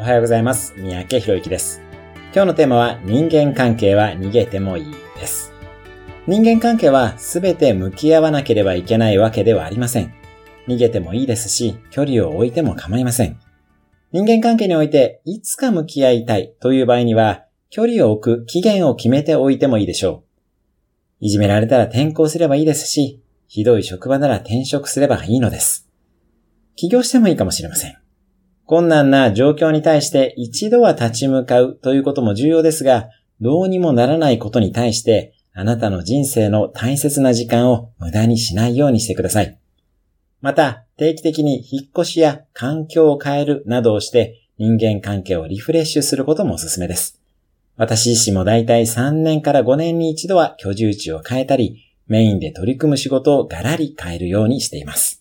おはようございます。三宅博之です。今日のテーマは人間関係は逃げてもいいです。人間関係は全て向き合わなければいけないわけではありません。逃げてもいいですし、距離を置いても構いません。人間関係においていつか向き合いたいという場合には、距離を置く期限を決めておいてもいいでしょう。いじめられたら転校すればいいですし、ひどい職場なら転職すればいいのです。起業してもいいかもしれません。困難な状況に対して一度は立ち向かうということも重要ですが、どうにもならないことに対して、あなたの人生の大切な時間を無駄にしないようにしてください。また、定期的に引っ越しや環境を変えるなどをして人間関係をリフレッシュすることもおすすめです。私自身もだいたい3年から5年に一度は居住地を変えたり、メインで取り組む仕事をガラリ変えるようにしています。